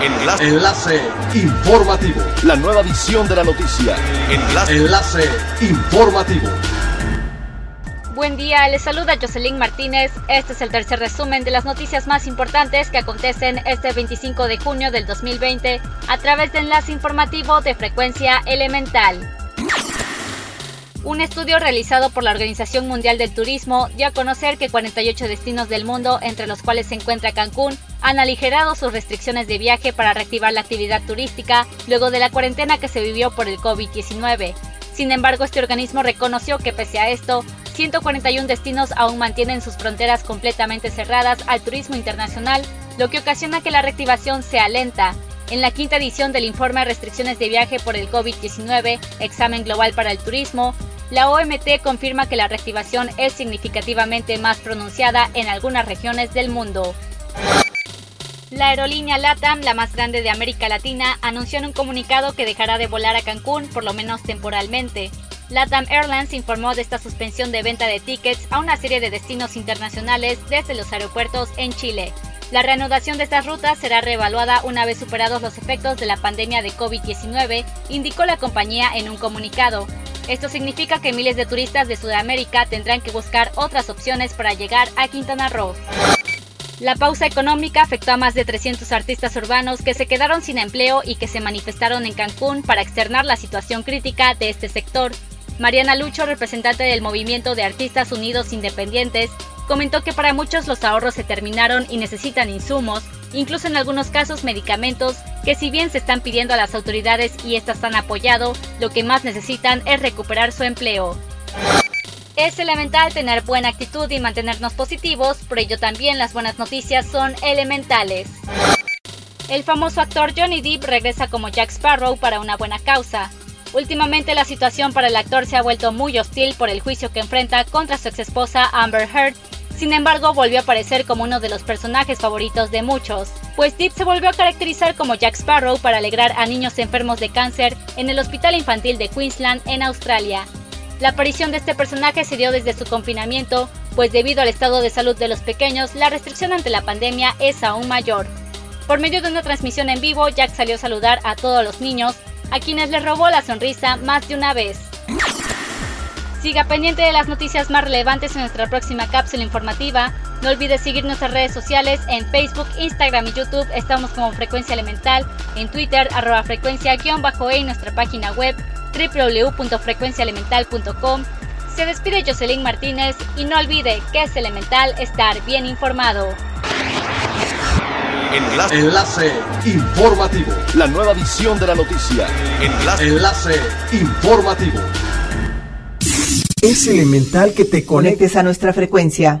Enlace. Enlace informativo. La nueva edición de la noticia. Enlace. Enlace informativo. Buen día, les saluda Jocelyn Martínez. Este es el tercer resumen de las noticias más importantes que acontecen este 25 de junio del 2020 a través de enlace informativo de frecuencia elemental. Un estudio realizado por la Organización Mundial del Turismo dio a conocer que 48 destinos del mundo, entre los cuales se encuentra Cancún, han aligerado sus restricciones de viaje para reactivar la actividad turística luego de la cuarentena que se vivió por el COVID-19. Sin embargo, este organismo reconoció que pese a esto, 141 destinos aún mantienen sus fronteras completamente cerradas al turismo internacional, lo que ocasiona que la reactivación sea lenta. En la quinta edición del informe Restricciones de viaje por el COVID-19, examen global para el turismo, la OMT confirma que la reactivación es significativamente más pronunciada en algunas regiones del mundo. La aerolínea LATAM, la más grande de América Latina, anunció en un comunicado que dejará de volar a Cancún, por lo menos temporalmente. LATAM Airlines informó de esta suspensión de venta de tickets a una serie de destinos internacionales desde los aeropuertos en Chile. La reanudación de estas rutas será reevaluada una vez superados los efectos de la pandemia de COVID-19, indicó la compañía en un comunicado. Esto significa que miles de turistas de Sudamérica tendrán que buscar otras opciones para llegar a Quintana Roo. La pausa económica afectó a más de 300 artistas urbanos que se quedaron sin empleo y que se manifestaron en Cancún para externar la situación crítica de este sector. Mariana Lucho, representante del Movimiento de Artistas Unidos Independientes, comentó que para muchos los ahorros se terminaron y necesitan insumos, incluso en algunos casos medicamentos, que si bien se están pidiendo a las autoridades y estas han apoyado, lo que más necesitan es recuperar su empleo. Es elemental tener buena actitud y mantenernos positivos, por ello también las buenas noticias son elementales. El famoso actor Johnny Depp regresa como Jack Sparrow para una buena causa. Últimamente la situación para el actor se ha vuelto muy hostil por el juicio que enfrenta contra su exesposa Amber Heard. Sin embargo, volvió a aparecer como uno de los personajes favoritos de muchos, pues Depp se volvió a caracterizar como Jack Sparrow para alegrar a niños enfermos de cáncer en el Hospital Infantil de Queensland en Australia. La aparición de este personaje se dio desde su confinamiento, pues debido al estado de salud de los pequeños, la restricción ante la pandemia es aún mayor. Por medio de una transmisión en vivo, Jack salió a saludar a todos los niños, a quienes les robó la sonrisa más de una vez. Siga pendiente de las noticias más relevantes en nuestra próxima cápsula informativa. No olvides seguir nuestras redes sociales en Facebook, Instagram y YouTube. Estamos como Frecuencia Elemental, en Twitter, arroba frecuencia-e y nuestra página web www.frecuenciaelemental.com. Se despide Jocelyn Martínez y no olvide que es elemental estar bien informado. Enlace. Enlace informativo. La nueva edición de la noticia. Enlace. Enlace informativo. Es elemental que te conectes a nuestra frecuencia